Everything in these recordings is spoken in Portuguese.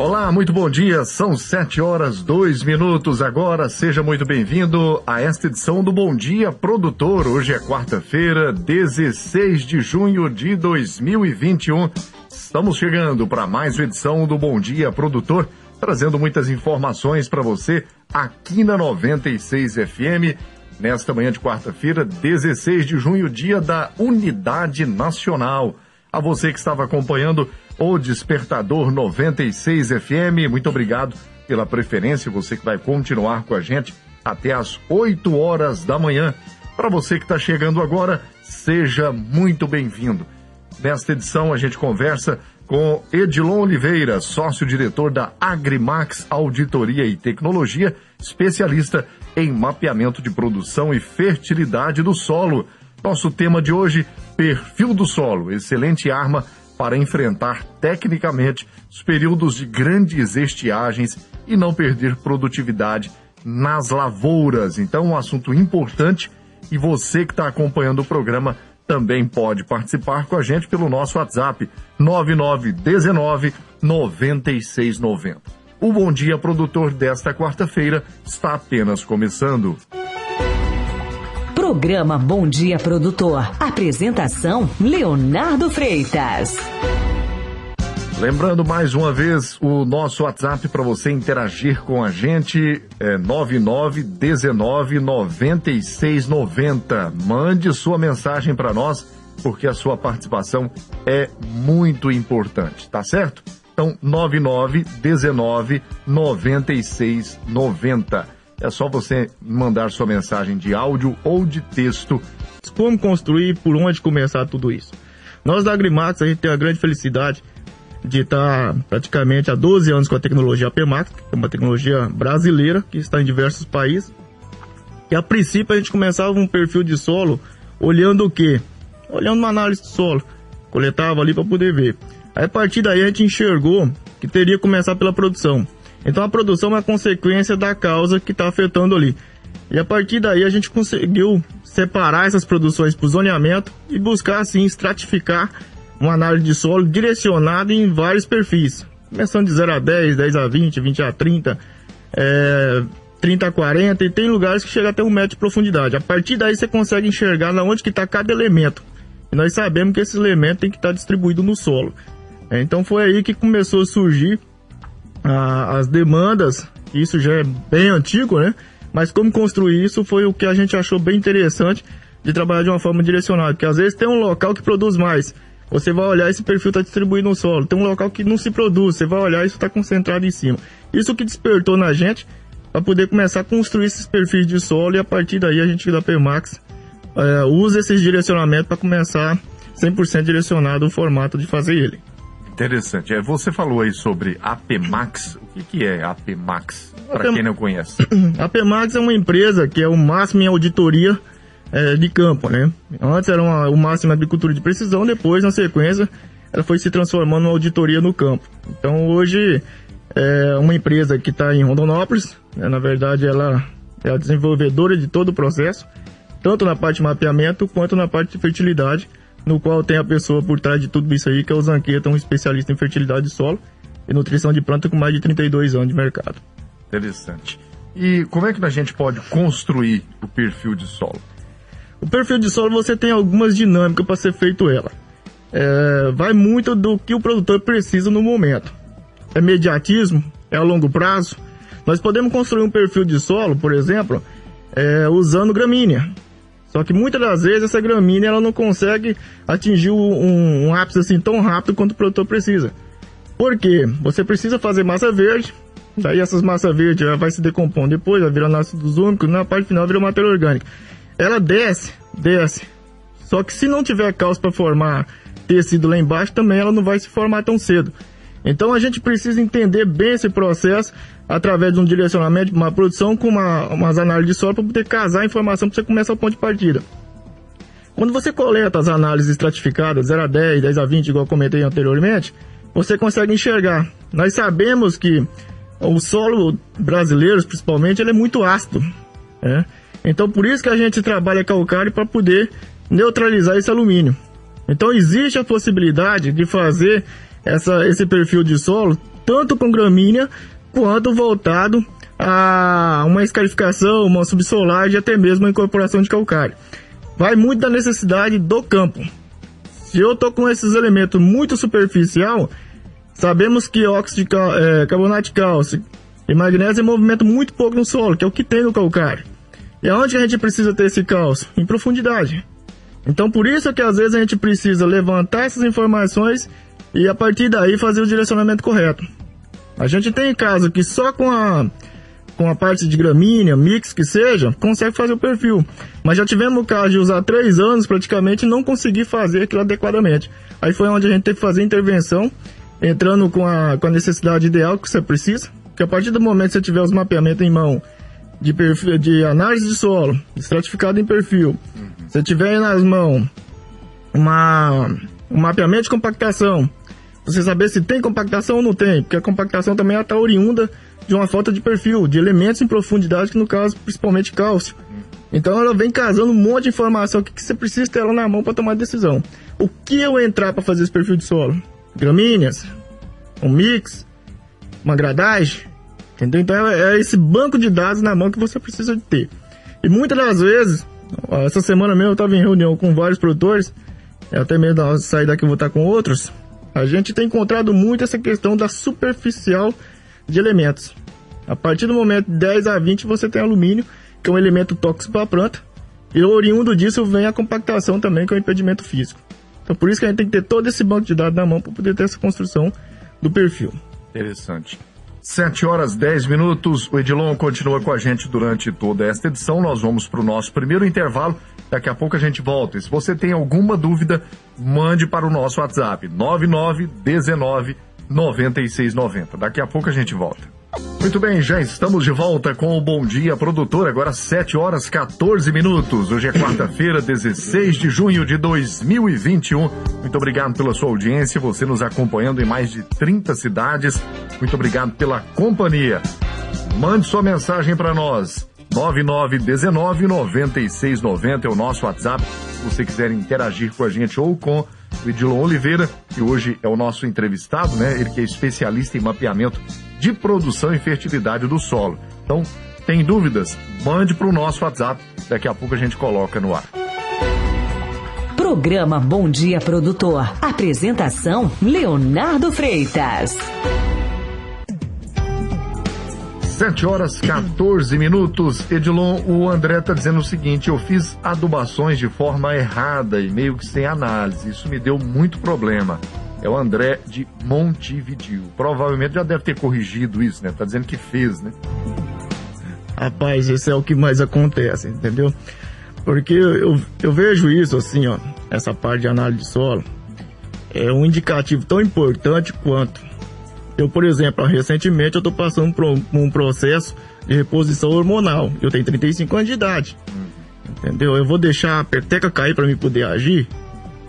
Olá, muito bom dia. São sete horas dois minutos agora. Seja muito bem-vindo a esta edição do Bom Dia Produtor. Hoje é quarta-feira, 16 de junho de 2021. Estamos chegando para mais uma edição do Bom Dia Produtor, trazendo muitas informações para você aqui na 96 FM. Nesta manhã de quarta-feira, 16 de junho, dia da Unidade Nacional. A você que estava acompanhando o Despertador 96 FM. Muito obrigado pela preferência, você que vai continuar com a gente até às 8 horas da manhã. Para você que está chegando agora, seja muito bem-vindo. Nesta edição, a gente conversa com Edilon Oliveira, sócio-diretor da Agrimax Auditoria e Tecnologia, especialista em mapeamento de produção e fertilidade do solo. Nosso tema de hoje: perfil do solo, excelente arma enfrentar tecnicamente os períodos de grandes estiagens e não perder produtividade nas lavouras. Então, um assunto importante e você que está acompanhando o programa também pode participar com a gente pelo nosso WhatsApp 9919 9690. O Bom Dia Produtor desta quarta-feira está apenas começando. Programa Bom Dia Produtor. Apresentação Leonardo Freitas. Lembrando mais uma vez o nosso WhatsApp para você interagir com a gente é 99199690. Mande sua mensagem para nós porque a sua participação é muito importante, tá certo? Então 99199690. É só você mandar sua mensagem de áudio ou de texto. Como construir, por onde começar tudo isso? Nós da Agrimax, a gente tem a grande felicidade de estar praticamente há 12 anos com a tecnologia APMAX, que é uma tecnologia brasileira que está em diversos países. E a princípio a gente começava um perfil de solo olhando o quê? Olhando uma análise de solo. Coletava ali para poder ver. Aí a partir daí a gente enxergou que teria que começar pela produção. Então a produção é uma consequência da causa que está afetando ali. E a partir daí a gente conseguiu separar essas produções para o zoneamento e buscar assim estratificar uma análise de solo direcionada em vários perfis. Começando de 0 a 10, 10 a 20, 20 a 30, é, 30 a 40 e tem lugares que chega até um metro de profundidade. A partir daí você consegue enxergar na onde que está cada elemento. E nós sabemos que esse elemento tem que estar tá distribuído no solo. Então foi aí que começou a surgir a, as demandas, isso já é bem antigo, né? Mas como construir isso foi o que a gente achou bem interessante de trabalhar de uma forma direcionada, porque às vezes tem um local que produz mais, você vai olhar esse perfil está distribuído no solo, tem um local que não se produz, você vai olhar isso está concentrado em cima. Isso que despertou na gente para poder começar a construir esses perfis de solo e a partir daí a gente da PMAX é, usa esses direcionamentos para começar 100% direcionado o formato de fazer ele. Interessante. É, você falou aí sobre APMAX. O que, que é APMAX? Para quem não conhece. A APMAX é uma empresa que é o máximo em auditoria é, de campo, né? Antes era uma, o máximo em agricultura de precisão, depois, na sequência, ela foi se transformando em auditoria no campo. Então, hoje, é uma empresa que está em Rondonópolis. Né? Na verdade, ela é a desenvolvedora de todo o processo, tanto na parte de mapeamento quanto na parte de fertilidade no qual tem a pessoa por trás de tudo isso aí, que é o Zanqueta, um especialista em fertilidade de solo e nutrição de planta com mais de 32 anos de mercado. Interessante. E como é que a gente pode construir o perfil de solo? O perfil de solo você tem algumas dinâmicas para ser feito ela. É, vai muito do que o produtor precisa no momento. É mediatismo? É a longo prazo? Nós podemos construir um perfil de solo, por exemplo, é, usando gramínea. Só que muitas das vezes essa gramínea ela não consegue atingir um, um ápice assim tão rápido quanto o produtor precisa. Por quê? Você precisa fazer massa verde, daí essas massas verdes vai se decompondo depois, vai virar ácidos úmicos, na parte final vira matéria orgânica. Ela desce, desce. Só que se não tiver cálcio para formar tecido lá embaixo, também ela não vai se formar tão cedo. Então a gente precisa entender bem esse processo através de um direcionamento, uma produção com uma, umas análises de solo para poder casar a informação para você começar o ponto de partida. Quando você coleta as análises estratificadas, 0 a 10, 10 a 20, igual comentei anteriormente, você consegue enxergar. Nós sabemos que o solo brasileiro, principalmente, ele é muito ácido. Né? Então, por isso que a gente trabalha calcário para poder neutralizar esse alumínio. Então, existe a possibilidade de fazer essa, esse perfil de solo tanto com gramínea quanto voltado a uma escarificação, uma subsolagem, até mesmo a incorporação de calcário. Vai muito da necessidade do campo. Se eu tô com esses elementos muito superficial, sabemos que óxido de é, carbonato de cálcio e magnésio movimento muito pouco no solo, que é o que tem no calcário. E aonde a gente precisa ter esse cálcio? Em profundidade. Então por isso que às vezes a gente precisa levantar essas informações e a partir daí fazer o direcionamento correto. A gente tem caso que só com a com a parte de gramínea, mix que seja, consegue fazer o perfil. Mas já tivemos o caso de usar três anos praticamente e não conseguir fazer aquilo adequadamente. Aí foi onde a gente teve que fazer a intervenção, entrando com a, com a necessidade ideal que você precisa. Que a partir do momento que você tiver os mapeamentos em mão de, perfil, de análise de solo, estratificado em perfil, você tiver nas mãos uma, um mapeamento de compactação, você saber se tem compactação ou não tem, porque a compactação também está oriunda de uma falta de perfil, de elementos em profundidade, que no caso, principalmente cálcio. Então ela vem casando um monte de informação que, que você precisa ter ela na mão para tomar decisão. O que eu entrar para fazer esse perfil de solo? Gramíneas? Um mix? Uma gradagem? Entendeu? Então é, é esse banco de dados na mão que você precisa de ter. E muitas das vezes, essa semana mesmo eu estava em reunião com vários produtores, até mesmo sair daqui eu vou estar com outros, a gente tem encontrado muito essa questão da superficial de elementos. A partir do momento 10 a 20 você tem alumínio, que é um elemento tóxico para a planta, e oriundo disso vem a compactação também, que é um impedimento físico. Então por isso que a gente tem que ter todo esse banco de dados na mão para poder ter essa construção do perfil. Interessante. 7 horas 10 minutos. O Edilon continua com a gente durante toda esta edição. Nós vamos para o nosso primeiro intervalo. Daqui a pouco a gente volta. E se você tem alguma dúvida, mande para o nosso WhatsApp 9919 9690. Daqui a pouco a gente volta. Muito bem, já estamos de volta com o Bom Dia Produtor, agora 7 horas 14 minutos. Hoje é quarta-feira, 16 de junho de 2021. Muito obrigado pela sua audiência, você nos acompanhando em mais de 30 cidades. Muito obrigado pela companhia. Mande sua mensagem para nós. 9919 9690 é o nosso WhatsApp. Se você quiser interagir com a gente ou com o Edilon Oliveira, que hoje é o nosso entrevistado, né? Ele que é especialista em mapeamento de produção e fertilidade do solo. Então, tem dúvidas? Mande para o nosso WhatsApp. Daqui a pouco a gente coloca no ar. Programa Bom Dia Produtor. Apresentação Leonardo Freitas. 7 horas 14 minutos. Edilon, o André está dizendo o seguinte: eu fiz adubações de forma errada e meio que sem análise. Isso me deu muito problema. É o André de Montevideo. Provavelmente já deve ter corrigido isso, né? Tá dizendo que fez, né? Rapaz, esse é o que mais acontece, entendeu? Porque eu, eu vejo isso assim, ó, essa parte de análise de solo, é um indicativo tão importante quanto eu, por exemplo, recentemente eu estou passando por um processo de reposição hormonal. Eu tenho 35 anos de idade. Entendeu? Eu vou deixar a peteca cair para me poder agir?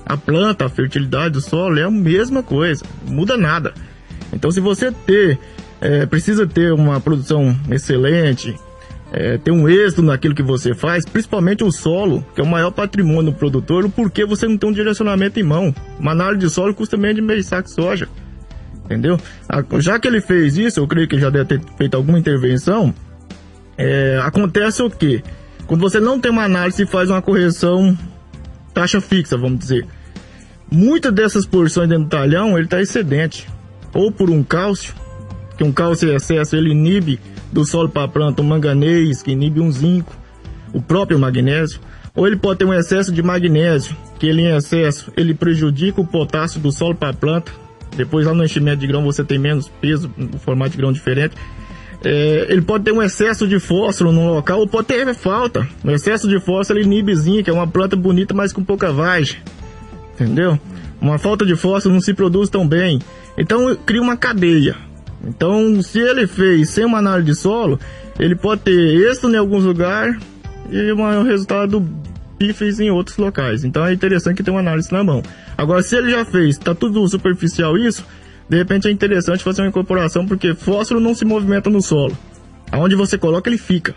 A planta, a fertilidade do solo é a mesma coisa, muda nada. Então, se você ter, é, precisa ter uma produção excelente, é, ter um êxito naquilo que você faz, principalmente o solo, que é o maior patrimônio do produtor, o porquê você não tem um direcionamento em mão. Uma análise de solo custa menos de meio saco de soja entendeu? Já que ele fez isso, eu creio que já deve ter feito alguma intervenção. É, acontece o que? Quando você não tem uma análise e faz uma correção taxa fixa, vamos dizer. Muitas dessas porções dentro do talhão, ele está excedente. Ou por um cálcio, que um cálcio em excesso ele inibe do solo para a planta um manganês, que inibe um zinco, o próprio magnésio. Ou ele pode ter um excesso de magnésio, que ele em excesso ele prejudica o potássio do solo para a planta, depois lá no enchimento de grão você tem menos peso, um formato de grão diferente. É, ele pode ter um excesso de fósforo no local ou pode ter falta. O excesso de fósforo ele inibe zinco, é uma planta bonita, mas com pouca vagem. Entendeu? Uma falta de fósforo não se produz tão bem. Então cria uma cadeia. Então, se ele fez sem uma análise de solo, ele pode ter êxito em alguns lugares e um resultado pífios em outros locais. Então é interessante que tenha uma análise na mão. Agora, se ele já fez, está tudo superficial isso, de repente é interessante fazer uma incorporação, porque fósforo não se movimenta no solo. Aonde você coloca, ele fica.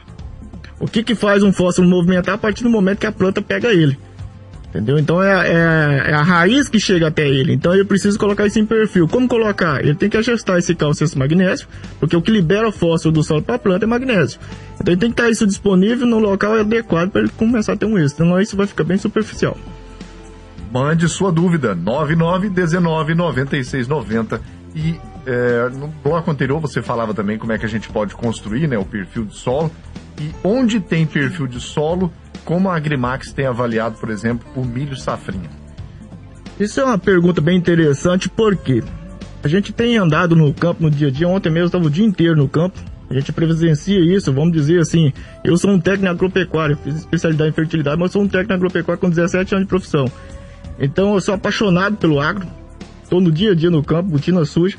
O que, que faz um fósforo movimentar a partir do momento que a planta pega ele? Entendeu? Então é, é, é, a raiz que chega até ele. Então eu preciso colocar isso em perfil. Como colocar? Ele tem que ajustar esse cálcio magnésio, porque o que libera o fósforo do solo para a planta é magnésio. Então ele tem que estar isso disponível no local adequado para ele começar a ter um êxito. Senão isso vai ficar bem superficial. Mande sua dúvida, 99199690 e é, no bloco anterior você falava também como é que a gente pode construir né, o perfil de solo. E onde tem perfil de solo, como a Agrimax tem avaliado, por exemplo, o milho safrinha? Isso é uma pergunta bem interessante, porque a gente tem andado no campo no dia a dia. Ontem mesmo estava o dia inteiro no campo. A gente presencia isso, vamos dizer assim. Eu sou um técnico agropecuário, fiz especialidade em fertilidade, mas sou um técnico agropecuário com 17 anos de profissão. Então eu sou apaixonado pelo agro, estou no dia a dia no campo, botina suja.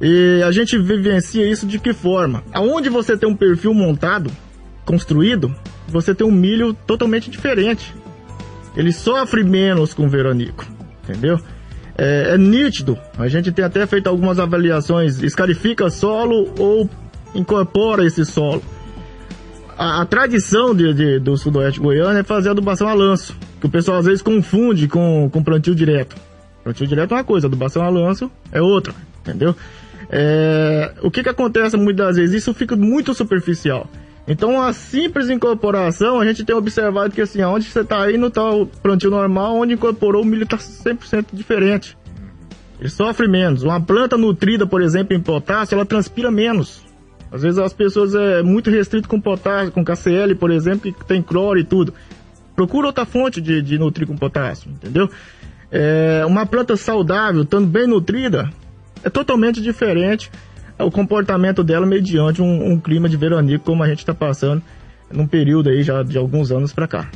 E a gente vivencia isso de que forma? Aonde você tem um perfil montado, construído, você tem um milho totalmente diferente. Ele sofre menos com o veranico, entendeu? É, é nítido. A gente tem até feito algumas avaliações, escarifica solo ou incorpora esse solo. A, a tradição de, de, do sudoeste goiano é fazer adubação a lanço, que o pessoal às vezes confunde com, com plantio direto. Plantio direto é uma coisa, adubação a lanço é outra, entendeu? É, o que, que acontece muitas vezes? Isso fica muito superficial. Então, a simples incorporação, a gente tem observado que assim, onde você está aí não está o plantio normal, onde incorporou o milho está 100% diferente. Ele sofre menos. Uma planta nutrida, por exemplo, em potássio, ela transpira menos. Às vezes as pessoas é muito restrito com potássio, com KCl, por exemplo, que tem cloro e tudo. Procura outra fonte de, de nutrir com potássio, entendeu? É, uma planta saudável, estando bem nutrida, é totalmente diferente o comportamento dela mediante um, um clima de veranico como a gente está passando num período aí já de alguns anos para cá.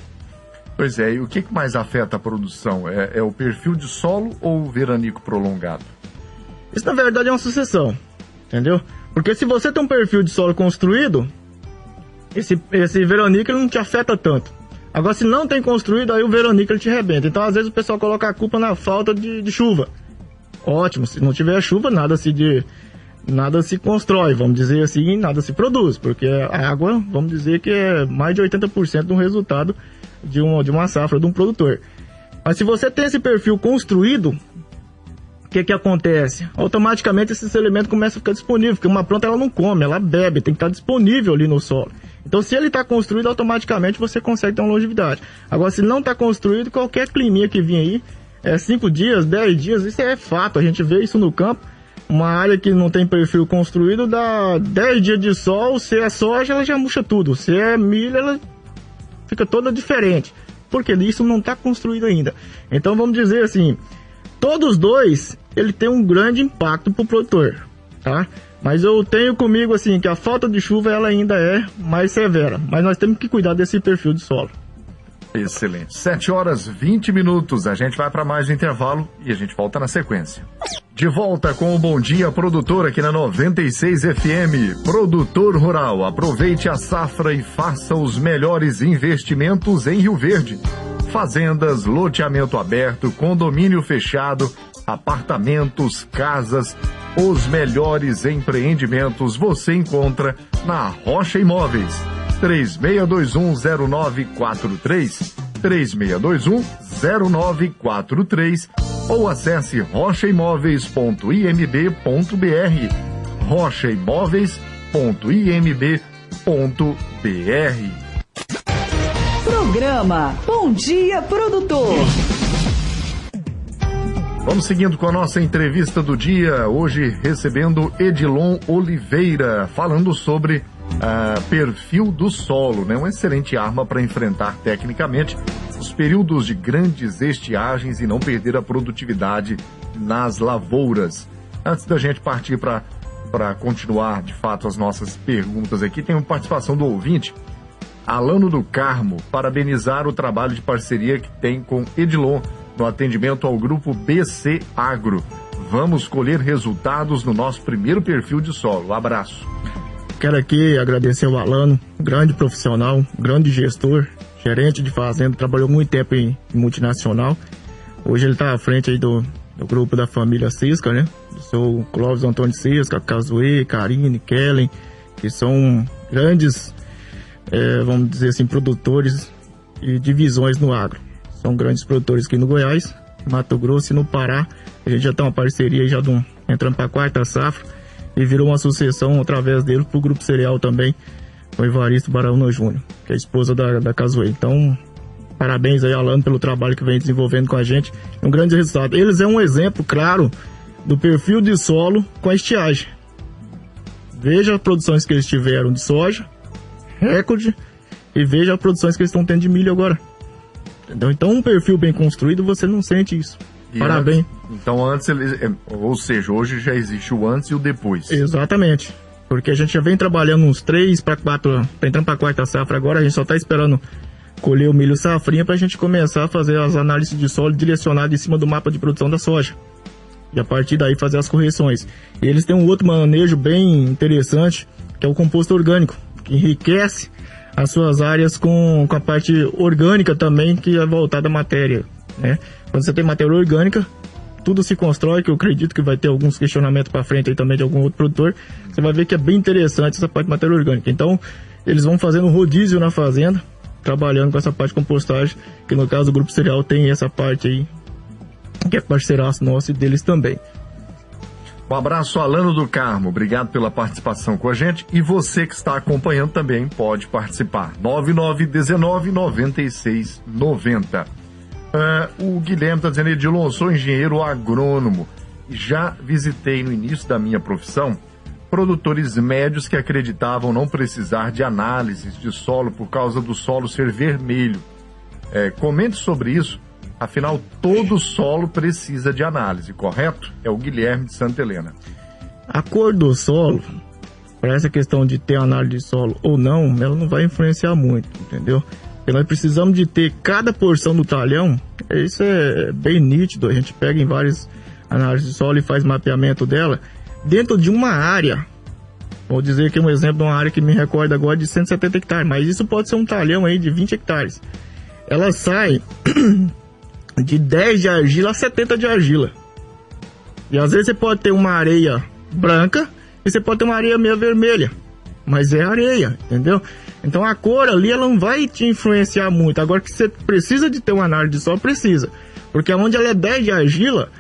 Pois é, e o que, mais afeta a produção? É, é, o perfil de solo ou o veranico prolongado? Isso na verdade é uma sucessão, entendeu? Porque se você tem um perfil de solo construído, esse, esse veranico não te afeta tanto. Agora, se não tem construído, aí o veranico ele te rebenta. Então, às vezes o pessoal coloca a culpa na falta de, de chuva. Ótimo, se não tiver chuva, nada se de nada se constrói, vamos dizer assim, nada se produz, porque a água, vamos dizer que é mais de 80% do resultado de, um, de uma safra de um produtor. Mas se você tem esse perfil construído, o que que acontece? Automaticamente esse elemento começa a ficar disponível, porque uma planta ela não come, ela bebe, tem que estar disponível ali no solo. Então se ele está construído, automaticamente você consegue ter uma longevidade. Agora se não está construído, qualquer climinha que vir aí, é 5 dias, 10 dias, isso é fato, a gente vê isso no campo, uma área que não tem perfil construído dá 10 dias de sol, se é soja, ela já murcha tudo. Se é milho, ela fica toda diferente. Porque isso não está construído ainda. Então vamos dizer assim, todos dois, ele tem um grande impacto para o produtor, tá? Mas eu tenho comigo assim que a falta de chuva ela ainda é mais severa, mas nós temos que cuidar desse perfil de solo. Excelente. 7 horas 20 minutos. A gente vai para mais um intervalo e a gente volta na sequência. De volta com o Bom Dia Produtor aqui na 96 FM. Produtor Rural, aproveite a safra e faça os melhores investimentos em Rio Verde. Fazendas, loteamento aberto, condomínio fechado, apartamentos, casas, os melhores empreendimentos você encontra na Rocha Imóveis 36210943, 36210943 ou acesse rochaimóveis.imb.br, rochaimóveis.imb.br. Programa Bom Dia Produtor. Vamos seguindo com a nossa entrevista do dia, hoje recebendo Edilon Oliveira, falando sobre uh, perfil do solo, né? Uma excelente arma para enfrentar tecnicamente os períodos de grandes estiagens e não perder a produtividade nas lavouras. Antes da gente partir para continuar de fato as nossas perguntas aqui, tem uma participação do ouvinte, Alano do Carmo, parabenizar o trabalho de parceria que tem com Edilon no atendimento ao grupo BC Agro. Vamos colher resultados no nosso primeiro perfil de solo. abraço. Quero aqui agradecer o Alano, grande profissional, grande gestor, gerente de fazenda, trabalhou muito tempo em, multinacional. Hoje ele está à frente aí do, do grupo da família Cisca, né? Do seu Clóvis Antônio Cisca, Cazuê, Karine, Kellen, que são grandes, é, vamos dizer assim, produtores e divisões no agro. são grandes produtores aqui no Goiás, Mato Grosso e no Pará. A gente já tem uma parceria já um, entrando para a quarta safra e virou uma sucessão através dele para o Grupo Cereal também, o Evaristo Baraúna Júnior, que é a esposa da, da Casoei. Então, parabéns aí, Alano, pelo trabalho que vem desenvolvendo com a gente. É um grande resultado. Eles é um exemplo, claro, do perfil de solo com a estiagem. Veja as produções que eles tiveram de soja, recorde, e veja as produções que eles estão tendo de milho agora. Entendeu? Então, um perfil bem construído, você não sente isso. E Parabéns. Então antes, ele, é, ou seja, hoje já existe o antes e o depois. Exatamente. Porque a gente já vem trabalhando uns três para quatro, tá entrando para quarta safra agora, a gente só tá esperando colher o milho safrinha para a gente começar a fazer as análises de solo direcionadas em cima do mapa de produção da soja. E a partir daí fazer as correções. E eles têm um outro manejo bem interessante, que é o composto orgânico, que enriquece as suas áreas com, com a parte orgânica também, que é voltada à matéria. Né? Quando você tem matéria orgânica, tudo se constrói, que eu acredito que vai ter alguns questionamentos para frente aí também de algum outro produtor. Você vai ver que é bem interessante essa parte de matéria orgânica. Então, eles vão fazendo rodízio na fazenda, trabalhando com essa parte de compostagem, que no caso o Grupo Cereal tem essa parte aí, que é parceiraço nosso e deles também. Um abraço, Alano do Carmo. Obrigado pela participação com a gente. E você que está acompanhando também pode participar. 9919-9690. Ah, o Guilherme está dizendo, Edilon, sou engenheiro agrônomo. Já visitei no início da minha profissão produtores médios que acreditavam não precisar de análises de solo por causa do solo ser vermelho. É, comente sobre isso. Afinal, todo solo precisa de análise, correto? É o Guilherme de Santa Helena. A cor do solo, para essa questão de ter análise de solo ou não, ela não vai influenciar muito, entendeu? Porque nós precisamos de ter cada porção do talhão, isso é bem nítido, a gente pega em várias análises de solo e faz mapeamento dela, dentro de uma área. Vou dizer aqui um exemplo de uma área que me recorda agora de 170 hectares, mas isso pode ser um talhão aí de 20 hectares. Ela sai de 10 de argila a 70 de argila. E às vezes você pode ter uma areia branca e você pode ter uma areia meio vermelha. Mas é areia, entendeu? Então a cor ali ela não vai te influenciar muito. Agora que você precisa de ter uma análise de solo, precisa. Porque onde ela é 10 de argila,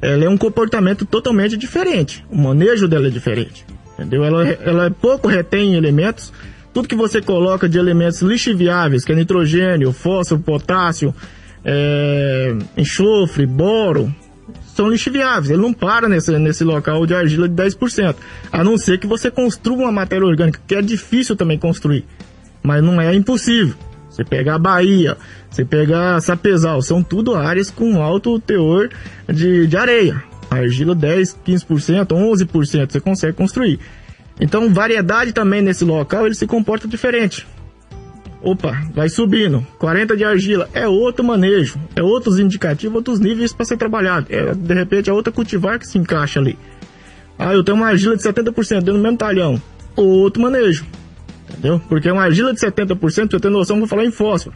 ela é um comportamento totalmente diferente. O manejo dela é diferente. Entendeu? Ela, ela pouco retém elementos. Tudo que você coloca de elementos lixiviáveis, que é nitrogênio, fósforo, potássio, é, enxofre, boro, são lixiviáveis. Ele não para nesse, nesse local de argila de 10%. A não ser que você construa uma matéria orgânica, que é difícil também construir. Mas não é impossível. Você pegar a Bahia, você pegar Sapezal, são tudo áreas com alto teor de, de areia. Argila 10, 15%, 11% você consegue construir. Então, variedade também nesse local, ele se comporta diferente. Opa, vai subindo. 40 de argila é outro manejo, é outros indicativos, outros níveis para ser trabalhado. É, de repente é outra cultivar que se encaixa ali. Ah, eu tenho uma argila de 70% dentro do mesmo talhão. Outro manejo. Entendeu? Porque uma argila de 70%, pra você ter noção, vou falar em fósforo.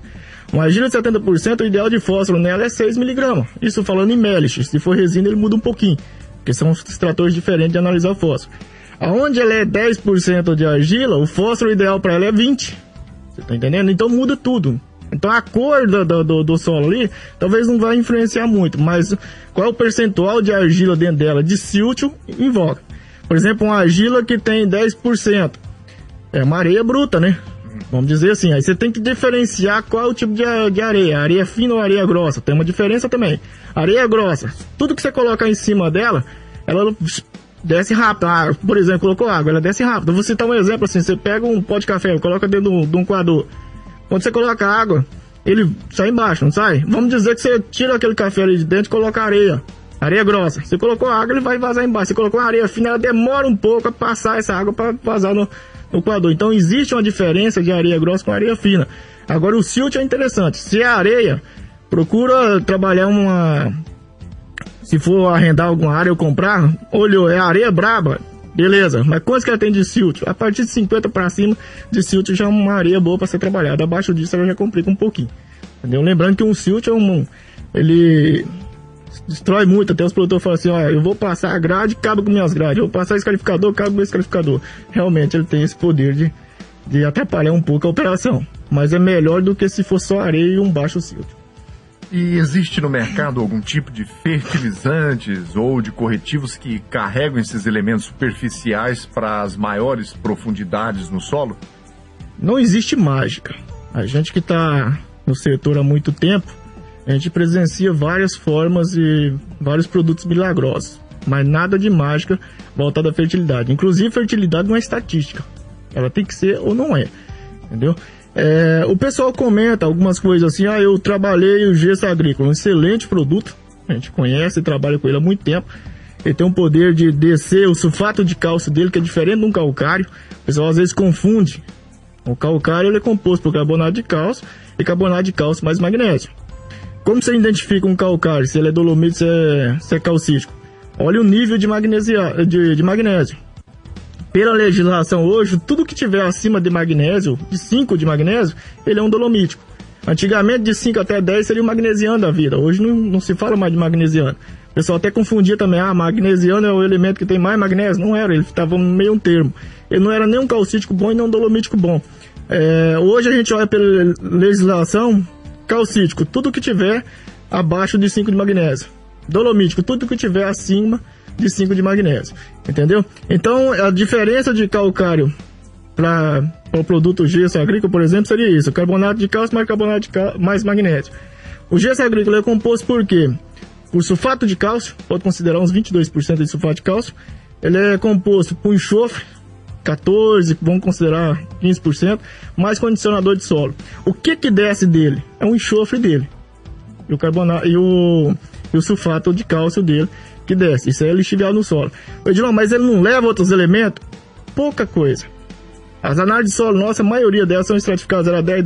Uma argila de 70%, o ideal de fósforo nela é 6mg. Isso falando em melich. Se for resina, ele muda um pouquinho. Porque são extratores diferentes de analisar o fósforo. Aonde ela é 10% de argila, o fósforo ideal para ela é 20. Você tá entendendo? Então muda tudo. Então a cor do, do, do, do solo ali talvez não vai influenciar muito, mas qual é o percentual de argila dentro dela de síltio invoca. Por exemplo, uma argila que tem 10%. É uma areia bruta, né? Vamos dizer assim. Aí você tem que diferenciar qual é o tipo de, de areia. Areia fina ou areia grossa. Tem uma diferença também. Areia grossa. Tudo que você colocar em cima dela, ela desce rápido. Ah, por exemplo, colocou água, ela desce rápido. Vou citar um exemplo assim. Você pega um pó de café, coloca dentro de um coador. Quando você coloca água, ele sai embaixo, não sai? Vamos dizer que você tira aquele café ali de dentro e coloca areia. Areia grossa. Você colocou água, ele vai vazar embaixo. Você colocou areia fina, ela demora um pouco a passar essa água para vazar no, no coador. Então existe uma diferença de areia grossa com areia fina. Agora o silt é interessante. Se é areia, procura trabalhar uma. Se for arrendar alguma área ou comprar, olhou, é areia braba. Beleza, mas quantos que ela tem de silt? A partir de 50 para cima de silt já é uma areia boa para ser trabalhada. Abaixo disso ela já complica um pouquinho. Entendeu? Lembrando que um silt é um. Ele destrói muito. Até os produtores falam assim: ó, eu vou passar a grade, cabe com minhas grades. Eu vou passar esse qualificador, cabe com esse qualificador. Realmente ele tem esse poder de, de atrapalhar um pouco a operação. Mas é melhor do que se fosse só areia e um baixo silt. E existe no mercado algum tipo de fertilizantes ou de corretivos que carregam esses elementos superficiais para as maiores profundidades no solo? Não existe mágica. A gente que está no setor há muito tempo, a gente presencia várias formas e vários produtos milagrosos, mas nada de mágica voltada à fertilidade. Inclusive, fertilidade não é estatística. Ela tem que ser ou não é, entendeu? É, o pessoal comenta algumas coisas assim, ah, eu trabalhei o gesso agrícola, um excelente produto, a gente conhece e trabalha com ele há muito tempo. Ele tem um poder de descer o sulfato de cálcio dele, que é diferente de um calcário. O pessoal às vezes confunde. O calcário ele é composto por carbonato de cálcio e carbonato de cálcio mais magnésio. Como você identifica um calcário, se ele é dolomito, se é, se é calcítico? Olha o nível de, de, de magnésio. Pela legislação hoje, tudo que tiver acima de magnésio, de 5 de magnésio, ele é um dolomítico. Antigamente, de 5 até 10 seria o magnesiano da vida. Hoje não, não se fala mais de magnesiano. O pessoal até confundia também, ah, magnesiano é o elemento que tem mais magnésio. Não era, ele estava meio um termo. Ele não era nem um calcítico bom e nem um dolomítico bom. É, hoje a gente olha pela legislação, calcítico, tudo que tiver abaixo de 5 de magnésio. Dolomítico, tudo que tiver acima de 5 de magnésio. Entendeu? Então, a diferença de calcário para o produto gesso agrícola, por exemplo, seria isso: carbonato de cálcio mais carbonato de cálcio, mais magnésio. O gesso agrícola é composto por quê? Por sulfato de cálcio, pode considerar uns 22% de sulfato de cálcio. Ele é composto por enxofre, 14, vamos considerar 15%, mais condicionador de solo. O que que desce dele? É o enxofre dele. E o carbonato e o, e o sulfato de cálcio dele que desce. Isso é lixiviado no solo. Edilon, mas ele não leva outros elementos? Pouca coisa. As análises de solo, nossa, a maioria delas são estratificadas 0 a 10,